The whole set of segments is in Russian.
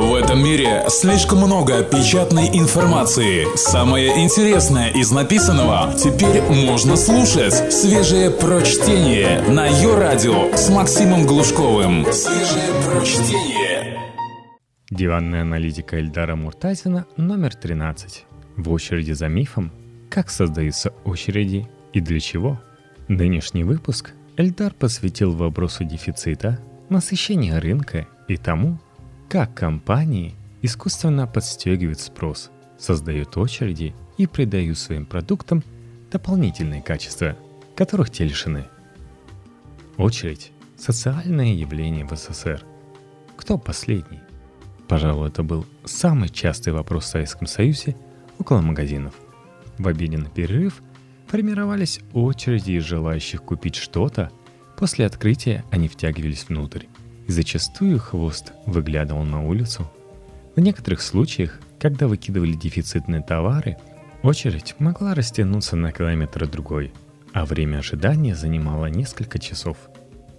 В этом мире слишком много печатной информации. Самое интересное из написанного теперь можно слушать. Свежее прочтение на ее радио с Максимом Глушковым. Свежее прочтение. Диванная аналитика Эльдара Муртазина номер 13. В очереди за мифом. Как создаются очереди и для чего? Нынешний выпуск Эльдар посвятил вопросу дефицита, насыщения рынка и тому, как компании искусственно подстегивают спрос, создают очереди и придают своим продуктам дополнительные качества, которых те лишены. Очередь – социальное явление в СССР. Кто последний? Пожалуй, это был самый частый вопрос в Советском Союзе около магазинов. В обеденный перерыв формировались очереди из желающих купить что-то, после открытия они втягивались внутрь и зачастую хвост выглядывал на улицу. В некоторых случаях, когда выкидывали дефицитные товары, очередь могла растянуться на километр другой, а время ожидания занимало несколько часов.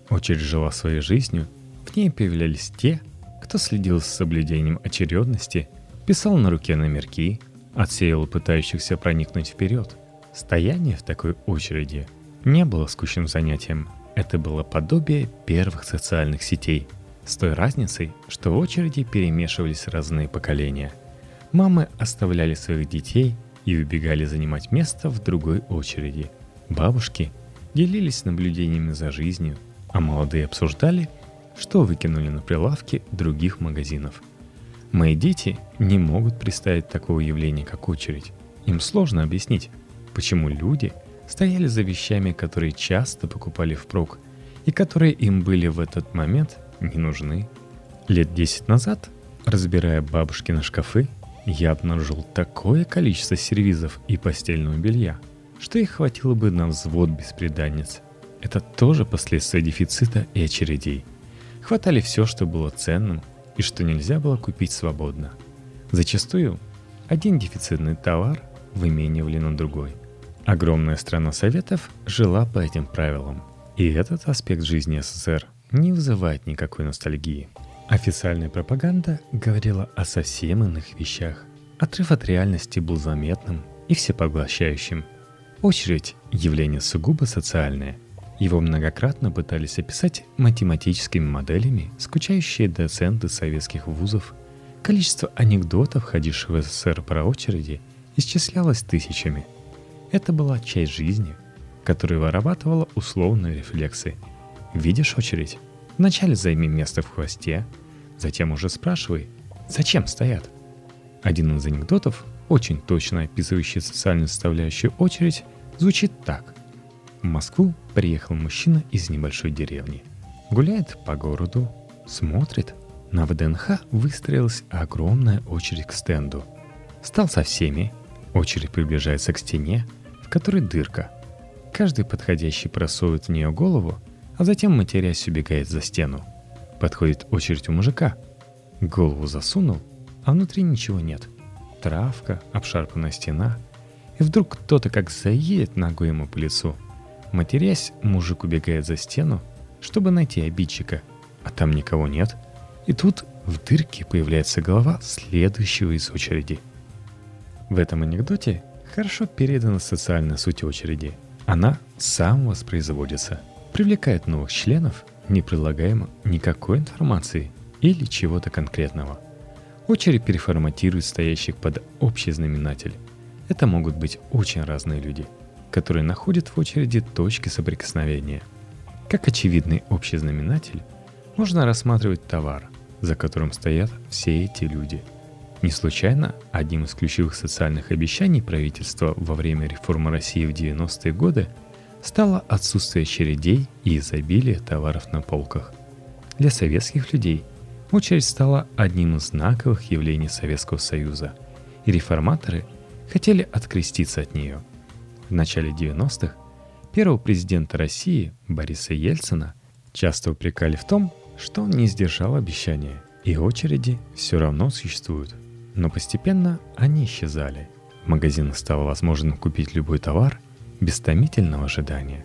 Очередь жила своей жизнью, в ней появлялись те, кто следил с соблюдением очередности, писал на руке номерки, отсеял пытающихся проникнуть вперед. Стояние в такой очереди не было скучным занятием – это было подобие первых социальных сетей, с той разницей, что в очереди перемешивались разные поколения. Мамы оставляли своих детей и убегали занимать место в другой очереди. Бабушки делились наблюдениями за жизнью, а молодые обсуждали, что выкинули на прилавки других магазинов. Мои дети не могут представить такого явления, как очередь. Им сложно объяснить, почему люди – стояли за вещами, которые часто покупали впрок и которые им были в этот момент не нужны. Лет десять назад, разбирая бабушкины шкафы, я обнаружил такое количество сервизов и постельного белья, что их хватило бы на взвод беспреданниц. Это тоже последствия дефицита и очередей. Хватали все, что было ценным и что нельзя было купить свободно. Зачастую один дефицитный товар выменивали на другой. Огромная страна Советов жила по этим правилам. И этот аспект жизни СССР не вызывает никакой ностальгии. Официальная пропаганда говорила о совсем иных вещах. Отрыв от реальности был заметным и всепоглощающим. Очередь – явление сугубо социальное. Его многократно пытались описать математическими моделями скучающие доценты советских вузов. Количество анекдотов, ходивших в СССР про очереди, исчислялось тысячами – это была часть жизни, которая вырабатывала условные рефлексы. Видишь очередь? Вначале займи место в хвосте, затем уже спрашивай, зачем стоят. Один из анекдотов, очень точно описывающий социальную составляющую очередь, звучит так. В Москву приехал мужчина из небольшой деревни. Гуляет по городу, смотрит. На ВДНХ выстроилась огромная очередь к стенду. Стал со всеми. Очередь приближается к стене, которой дырка. Каждый подходящий просовывает в нее голову, а затем, матерясь, убегает за стену. Подходит очередь у мужика. Голову засунул, а внутри ничего нет. Травка, обшарпанная стена. И вдруг кто-то как заедет ногой ему по лицу. Матерясь, мужик убегает за стену, чтобы найти обидчика. А там никого нет. И тут в дырке появляется голова следующего из очереди. В этом анекдоте Хорошо передана социальная суть очереди. Она сам воспроизводится, привлекает новых членов, не предлагаемо никакой информации или чего-то конкретного. Очередь переформатирует стоящих под общий знаменатель. Это могут быть очень разные люди, которые находят в очереди точки соприкосновения. Как очевидный общий знаменатель, можно рассматривать товар, за которым стоят все эти люди – не случайно одним из ключевых социальных обещаний правительства во время реформы России в 90-е годы стало отсутствие очередей и изобилие товаров на полках. Для советских людей очередь стала одним из знаковых явлений Советского Союза, и реформаторы хотели откреститься от нее. В начале 90-х первого президента России Бориса Ельцина часто упрекали в том, что он не сдержал обещания, и очереди все равно существуют. Но постепенно они исчезали. В магазинах стало возможным купить любой товар без томительного ожидания.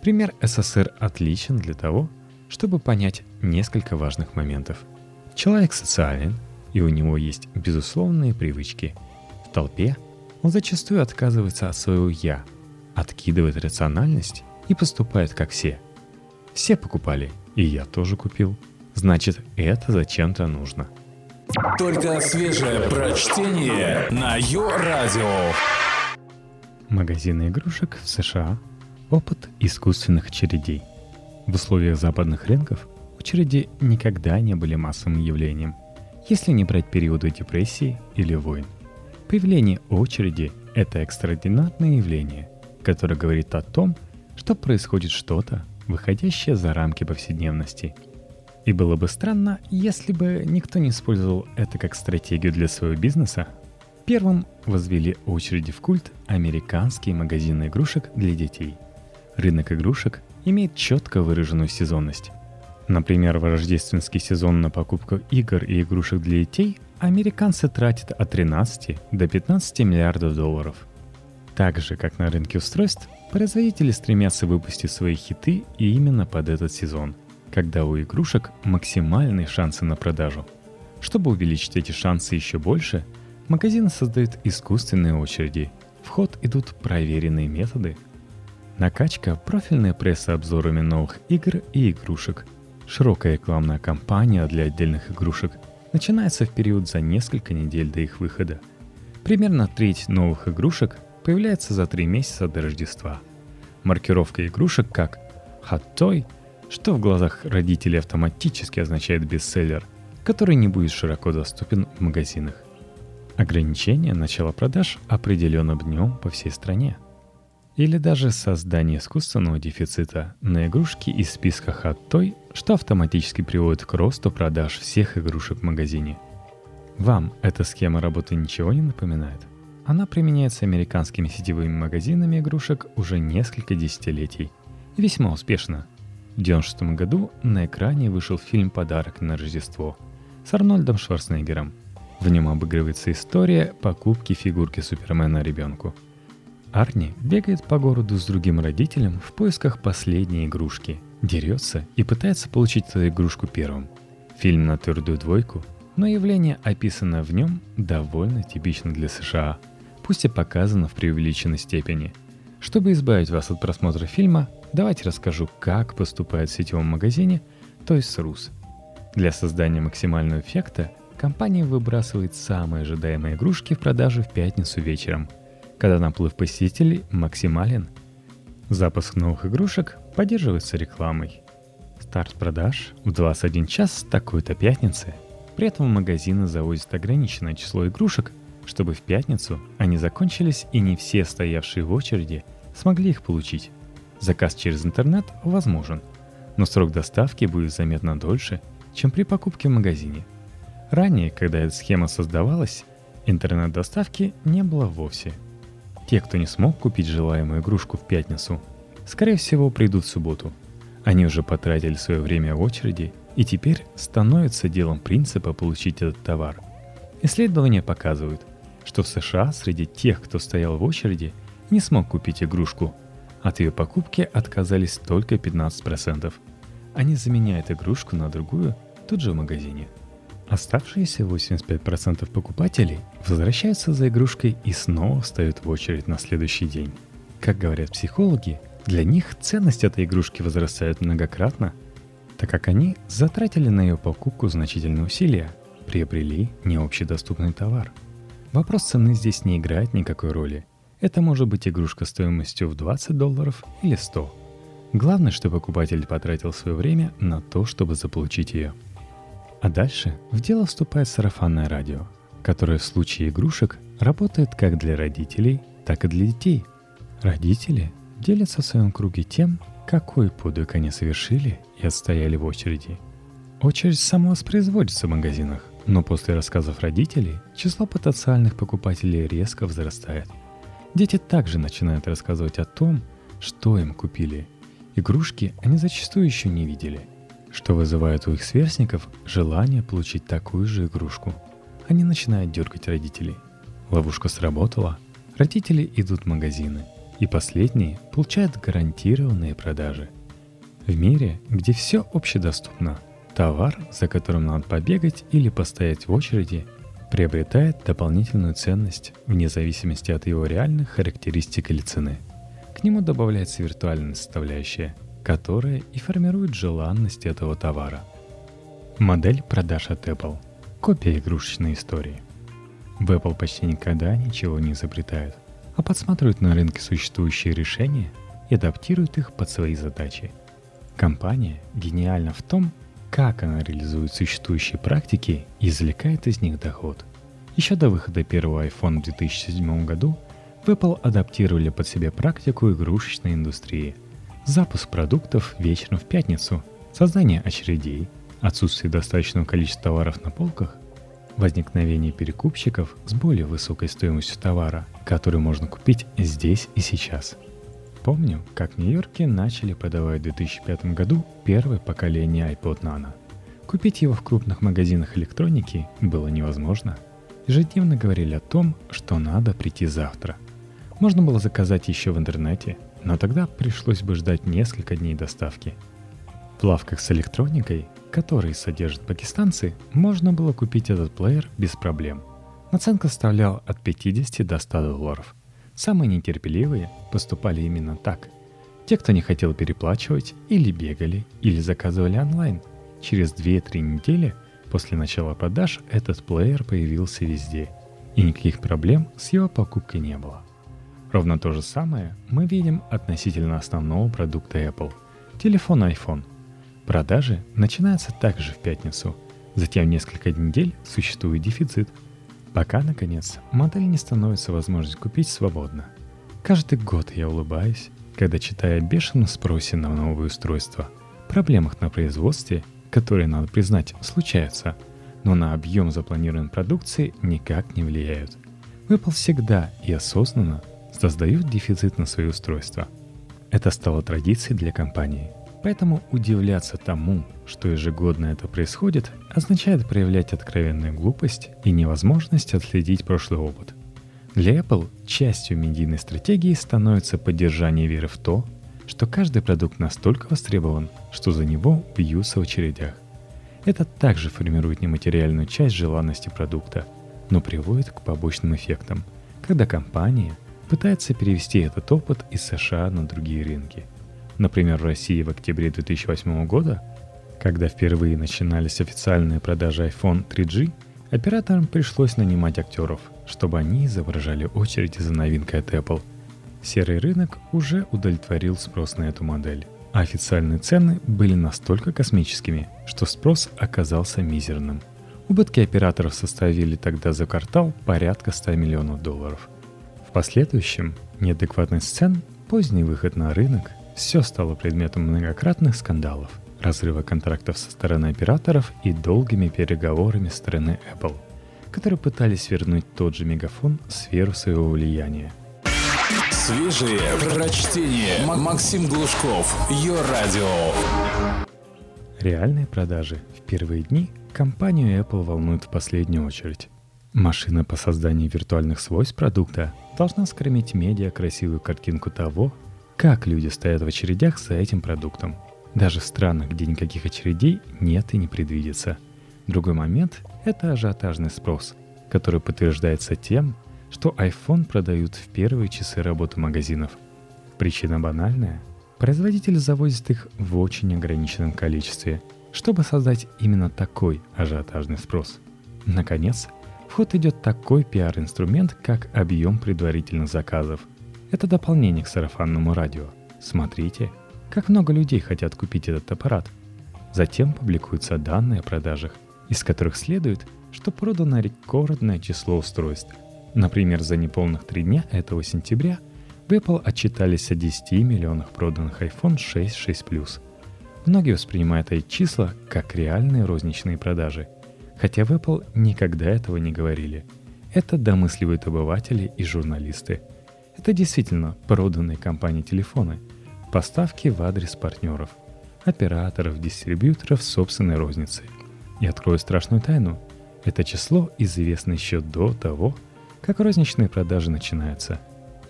Пример СССР отличен для того, чтобы понять несколько важных моментов. Человек социален, и у него есть безусловные привычки. В толпе он зачастую отказывается от своего «я», откидывает рациональность и поступает как все. Все покупали, и я тоже купил. Значит, это зачем-то нужно. Только свежее прочтение на Йо-Радио. Магазины игрушек в США. Опыт искусственных очередей. В условиях западных рынков очереди никогда не были массовым явлением, если не брать периоды депрессии или войн. Появление очереди – это экстраординарное явление, которое говорит о том, что происходит что-то, выходящее за рамки повседневности. И было бы странно, если бы никто не использовал это как стратегию для своего бизнеса. Первым возвели очереди в культ американские магазины игрушек для детей. Рынок игрушек имеет четко выраженную сезонность. Например, в рождественский сезон на покупку игр и игрушек для детей американцы тратят от 13 до 15 миллиардов долларов. Так же, как на рынке устройств, производители стремятся выпустить свои хиты именно под этот сезон, когда у игрушек максимальные шансы на продажу. Чтобы увеличить эти шансы еще больше, магазины создают искусственные очереди. В ход идут проверенные методы – Накачка, профильная пресса обзорами новых игр и игрушек. Широкая рекламная кампания для отдельных игрушек начинается в период за несколько недель до их выхода. Примерно треть новых игрушек появляется за три месяца до Рождества. Маркировка игрушек как «Hot Toy», что в глазах родителей автоматически означает бестселлер, который не будет широко доступен в магазинах. Ограничение начала продаж определенным днем по всей стране – или даже создание искусственного дефицита на игрушки из списка от той, что автоматически приводит к росту продаж всех игрушек в магазине. Вам эта схема работы ничего не напоминает? Она применяется американскими сетевыми магазинами игрушек уже несколько десятилетий. И весьма успешно. В 1996 году на экране вышел фильм «Подарок на Рождество» с Арнольдом Шварценеггером. В нем обыгрывается история покупки фигурки Супермена ребенку – Арни бегает по городу с другим родителем в поисках последней игрушки, дерется и пытается получить эту игрушку первым. Фильм на твердую двойку, но явление, описанное в нем, довольно типично для США, пусть и показано в преувеличенной степени. Чтобы избавить вас от просмотра фильма, давайте расскажу, как поступает в сетевом магазине, то есть Рус. Для создания максимального эффекта компания выбрасывает самые ожидаемые игрушки в продажу в пятницу вечером – когда наплыв посетителей максимален. Запуск новых игрушек поддерживается рекламой. Старт продаж в 21 час такой-то пятницы. При этом магазины завозят ограниченное число игрушек, чтобы в пятницу они закончились и не все стоявшие в очереди смогли их получить. Заказ через интернет возможен, но срок доставки будет заметно дольше, чем при покупке в магазине. Ранее, когда эта схема создавалась, интернет-доставки не было вовсе – те, кто не смог купить желаемую игрушку в пятницу, скорее всего придут в субботу. Они уже потратили свое время в очереди и теперь становится делом принципа получить этот товар. Исследования показывают, что в США среди тех, кто стоял в очереди, не смог купить игрушку. От ее покупки отказались только 15%. Они заменяют игрушку на другую тут же в магазине – Оставшиеся 85% покупателей возвращаются за игрушкой и снова встают в очередь на следующий день. Как говорят психологи, для них ценность этой игрушки возрастает многократно, так как они затратили на ее покупку значительные усилия, приобрели необщедоступный товар. Вопрос цены здесь не играет никакой роли. Это может быть игрушка стоимостью в 20 долларов или 100. Главное, что покупатель потратил свое время на то, чтобы заполучить ее – а дальше в дело вступает сарафанное радио, которое в случае игрушек работает как для родителей, так и для детей. Родители делятся в своем круге тем, какой подвиг они совершили и отстояли в очереди. Очередь самовоспроизводится в магазинах, но после рассказов родителей число потенциальных покупателей резко возрастает. Дети также начинают рассказывать о том, что им купили. Игрушки они зачастую еще не видели – что вызывает у их сверстников желание получить такую же игрушку. Они начинают дергать родителей. Ловушка сработала, родители идут в магазины, и последние получают гарантированные продажи. В мире, где все общедоступно, товар, за которым надо побегать или постоять в очереди, приобретает дополнительную ценность вне зависимости от его реальных характеристик или цены. К нему добавляется виртуальная составляющая, которая и формирует желанность этого товара. Модель продаж от Apple – копия игрушечной истории. В Apple почти никогда ничего не изобретают, а подсматривают на рынке существующие решения и адаптируют их под свои задачи. Компания гениальна в том, как она реализует существующие практики и извлекает из них доход. Еще до выхода первого iPhone в 2007 году в Apple адаптировали под себя практику игрушечной индустрии. Запуск продуктов вечером в пятницу, создание очередей, отсутствие достаточного количества товаров на полках, возникновение перекупщиков с более высокой стоимостью товара, который можно купить здесь и сейчас – Помню, как в Нью-Йорке начали продавать в 2005 году первое поколение iPod Nano. Купить его в крупных магазинах электроники было невозможно. Ежедневно говорили о том, что надо прийти завтра. Можно было заказать еще в интернете, но тогда пришлось бы ждать несколько дней доставки. В лавках с электроникой, которые содержат пакистанцы, можно было купить этот плеер без проблем. Наценка составляла от 50 до 100 долларов. Самые нетерпеливые поступали именно так. Те, кто не хотел переплачивать, или бегали, или заказывали онлайн. Через 2-3 недели после начала продаж этот плеер появился везде, и никаких проблем с его покупкой не было. Ровно то же самое мы видим относительно основного продукта Apple – телефон iPhone. Продажи начинаются также в пятницу, затем несколько недель существует дефицит – Пока, наконец, модель не становится возможность купить свободно. Каждый год я улыбаюсь, когда читаю о бешеном спросе на новые устройства, проблемах на производстве, которые, надо признать, случаются, но на объем запланированной продукции никак не влияют. Apple всегда и осознанно создают дефицит на свои устройства. Это стало традицией для компании – Поэтому удивляться тому, что ежегодно это происходит, означает проявлять откровенную глупость и невозможность отследить прошлый опыт. Для Apple частью медийной стратегии становится поддержание веры в то, что каждый продукт настолько востребован, что за него бьются в очередях. Это также формирует нематериальную часть желанности продукта, но приводит к побочным эффектам, когда компания пытается перевести этот опыт из США на другие рынки – Например, в России в октябре 2008 года, когда впервые начинались официальные продажи iPhone 3G, операторам пришлось нанимать актеров, чтобы они изображали очереди за новинкой от Apple. Серый рынок уже удовлетворил спрос на эту модель, а официальные цены были настолько космическими, что спрос оказался мизерным. Убытки операторов составили тогда за квартал порядка 100 миллионов долларов. В последующем неадекватность цен, поздний выход на рынок все стало предметом многократных скандалов, разрыва контрактов со стороны операторов и долгими переговорами стороны Apple, которые пытались вернуть тот же мегафон в сферу своего влияния. Свежие прочтение. Максим Глушков. Ее радио. Реальные продажи в первые дни компанию Apple волнуют в последнюю очередь. Машина по созданию виртуальных свойств продукта должна скормить медиа красивую картинку того, как люди стоят в очередях за этим продуктом. Даже в странах, где никаких очередей нет и не предвидится. Другой момент – это ажиотажный спрос, который подтверждается тем, что iPhone продают в первые часы работы магазинов. Причина банальная. Производитель завозит их в очень ограниченном количестве, чтобы создать именно такой ажиотажный спрос. Наконец, в ход идет такой пиар-инструмент, как объем предварительных заказов – это дополнение к сарафанному радио. Смотрите, как много людей хотят купить этот аппарат. Затем публикуются данные о продажах, из которых следует, что продано рекордное число устройств. Например, за неполных три дня этого сентября в Apple отчитались о 10 миллионах проданных iPhone 6, 6 Plus. Многие воспринимают эти числа как реальные розничные продажи, хотя в Apple никогда этого не говорили. Это домысливают обыватели и журналисты – это действительно проданные компании телефоны, поставки в адрес партнеров, операторов, дистрибьюторов собственной розницы. И открою страшную тайну. Это число известно еще до того, как розничные продажи начинаются.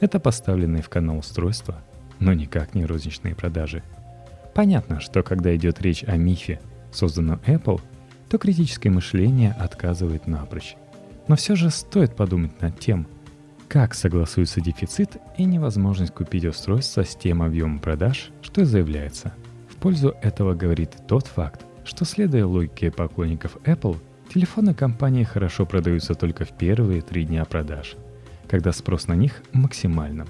Это поставленные в канал устройства, но никак не розничные продажи. Понятно, что когда идет речь о мифе, созданную Apple, то критическое мышление отказывает напрочь. Но все же стоит подумать над тем, как согласуется дефицит и невозможность купить устройство с тем объемом продаж, что заявляется. В пользу этого говорит тот факт, что следуя логике поклонников Apple, телефоны компании хорошо продаются только в первые три дня продаж, когда спрос на них максимальным.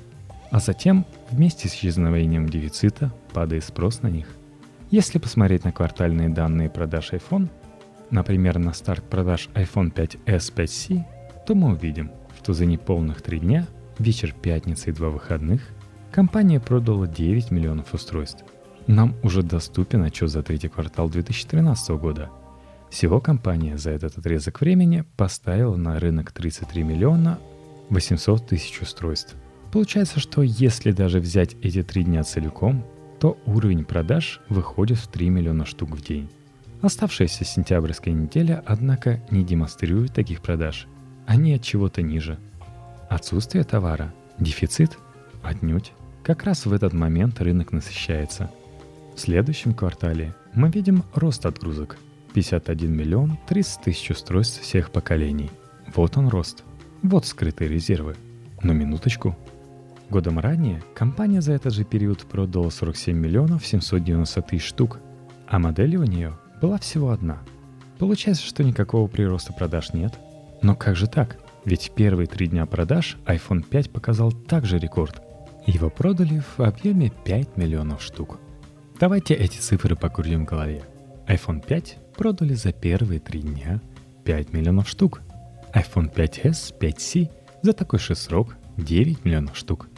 А затем, вместе с исчезновением дефицита, падает спрос на них. Если посмотреть на квартальные данные продаж iPhone, например, на старт продаж iPhone 5s 5c, то мы увидим, что за неполных три дня, вечер пятницы и два выходных, компания продала 9 миллионов устройств. Нам уже доступен отчет за третий квартал 2013 года. Всего компания за этот отрезок времени поставила на рынок 33 миллиона 800 тысяч устройств. Получается, что если даже взять эти три дня целиком, то уровень продаж выходит в 3 миллиона штук в день. Оставшаяся сентябрьская неделя, однако, не демонстрирует таких продаж. Они от чего-то ниже. Отсутствие товара, дефицит – отнюдь. Как раз в этот момент рынок насыщается. В следующем квартале мы видим рост отгрузок – 51 миллион 30 тысяч устройств всех поколений. Вот он рост. Вот скрытые резервы. Но минуточку – Годом ранее компания за этот же период продала 47 миллионов 790 тысяч штук, а модели у нее была всего одна. Получается, что никакого прироста продаж нет. Но как же так? Ведь первые три дня продаж iPhone 5 показал также рекорд. Его продали в объеме 5 миллионов штук. Давайте эти цифры покрутим в голове. iPhone 5 продали за первые три дня 5 миллионов штук. iPhone 5s, 5c за такой же срок 9 миллионов штук.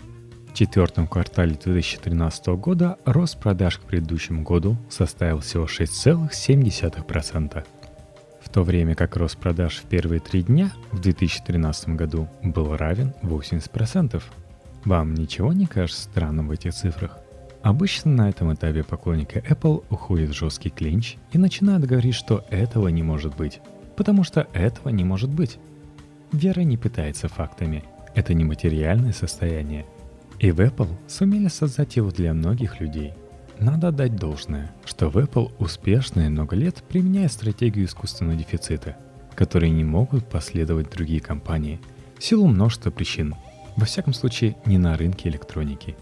В четвертом квартале 2013 года рост продаж к предыдущему году составил всего 6,7%, в то время как рост продаж в первые три дня в 2013 году был равен 80%. Вам ничего не кажется странным в этих цифрах? Обычно на этом этапе поклонники Apple уходит в жесткий клинч и начинают говорить, что этого не может быть, потому что этого не может быть. Вера не пытается фактами. Это не материальное состояние – и в Apple сумели создать его для многих людей. Надо отдать должное, что в Apple успешно и много лет применяют стратегию искусственного дефицита, которые не могут последовать другие компании в силу множества причин, во всяком случае не на рынке электроники.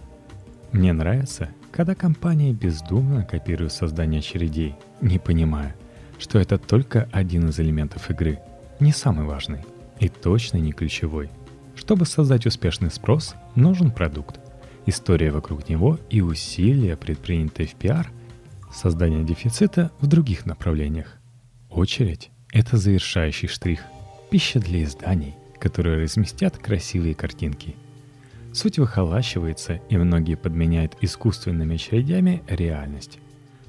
Мне нравится, когда компании бездумно копируют создание очередей, не понимая, что это только один из элементов игры, не самый важный и точно не ключевой – чтобы создать успешный спрос, нужен продукт, история вокруг него и усилия, предпринятые в пиар, создание дефицита в других направлениях. Очередь – это завершающий штрих, пища для изданий, которые разместят красивые картинки. Суть выхолащивается, и многие подменяют искусственными очередями реальность.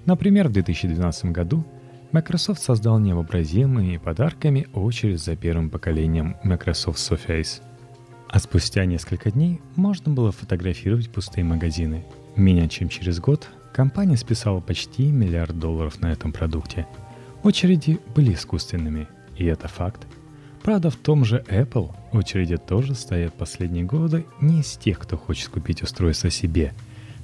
Например, в 2012 году Microsoft создал невообразимые подарками очередь за первым поколением Microsoft Surface – а спустя несколько дней можно было фотографировать пустые магазины. Менее чем через год компания списала почти миллиард долларов на этом продукте. Очереди были искусственными, и это факт. Правда, в том же Apple очереди тоже стоят последние годы не из тех, кто хочет купить устройство себе.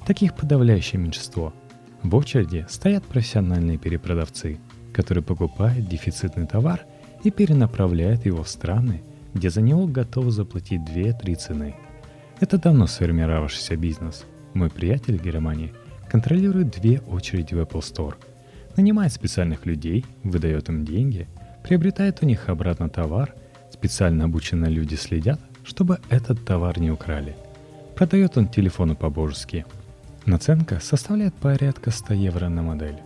Таких подавляющее меньшинство. В очереди стоят профессиональные перепродавцы, которые покупают дефицитный товар и перенаправляют его в страны, где за него готовы заплатить 2-3 цены. Это давно сформировавшийся бизнес. Мой приятель в Германии контролирует две очереди в Apple Store. Нанимает специальных людей, выдает им деньги, приобретает у них обратно товар, специально обученные люди следят, чтобы этот товар не украли. Продает он телефоны по-божески. Наценка составляет порядка 100 евро на модель.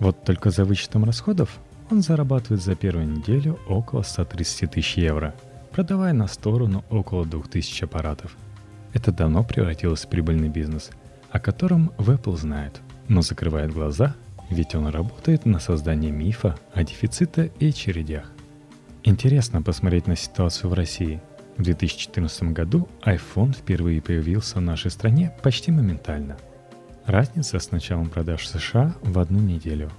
Вот только за вычетом расходов он зарабатывает за первую неделю около 130 тысяч евро – продавая на сторону около 2000 аппаратов. Это давно превратилось в прибыльный бизнес, о котором в Apple знают, но закрывает глаза, ведь он работает на создание мифа о дефиците и очередях. Интересно посмотреть на ситуацию в России. В 2014 году iPhone впервые появился в нашей стране почти моментально. Разница с началом продаж в США в одну неделю.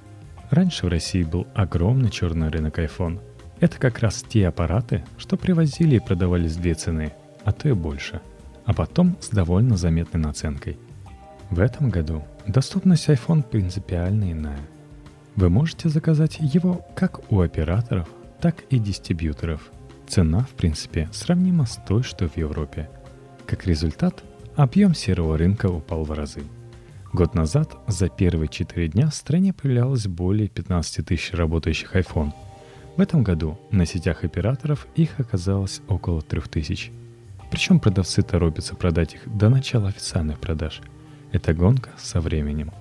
Раньше в России был огромный черный рынок iPhone – это как раз те аппараты, что привозили и продавались две цены, а то и больше, а потом с довольно заметной наценкой. В этом году доступность iPhone принципиально иная. Вы можете заказать его как у операторов, так и дистрибьюторов. Цена, в принципе, сравнима с той, что в Европе. Как результат, объем серого рынка упал в разы. Год назад за первые 4 дня в стране появлялось более 15 тысяч работающих iPhone. В этом году на сетях операторов их оказалось около 3000. Причем продавцы торопятся продать их до начала официальных продаж. Это гонка со временем.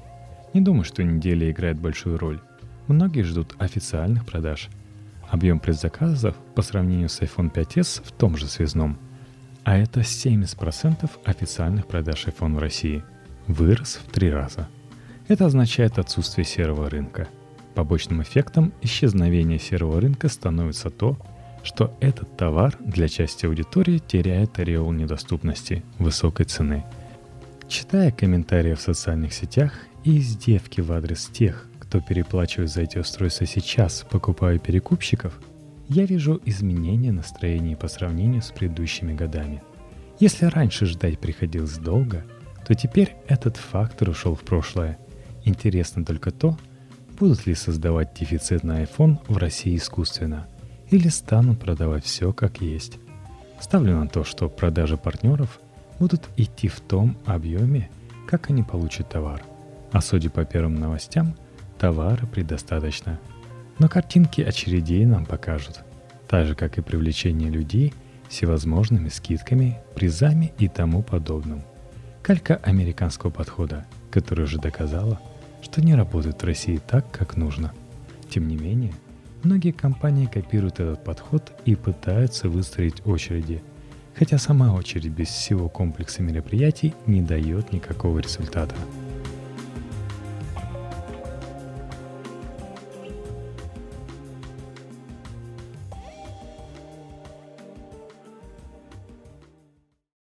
Не думаю, что неделя играет большую роль. Многие ждут официальных продаж. Объем предзаказов по сравнению с iPhone 5s в том же связном. А это 70% официальных продаж iPhone в России. Вырос в три раза. Это означает отсутствие серого рынка. Побочным эффектом исчезновения серого рынка становится то, что этот товар для части аудитории теряет ореол недоступности, высокой цены. Читая комментарии в социальных сетях и издевки в адрес тех, кто переплачивает за эти устройства сейчас, покупая перекупщиков, я вижу изменение настроения по сравнению с предыдущими годами. Если раньше ждать приходилось долго, то теперь этот фактор ушел в прошлое. Интересно только то, будут ли создавать дефицит на iPhone в России искусственно – или станут продавать все как есть. Ставлю на то, что продажи партнеров будут идти в том объеме, как они получат товар. А судя по первым новостям, товара предостаточно. Но картинки очередей нам покажут, так же как и привлечение людей всевозможными скидками, призами и тому подобным. Калька американского подхода, которая уже доказала, что не работает в России так, как нужно. Тем не менее, Многие компании копируют этот подход и пытаются выстроить очереди, хотя сама очередь без всего комплекса мероприятий не дает никакого результата.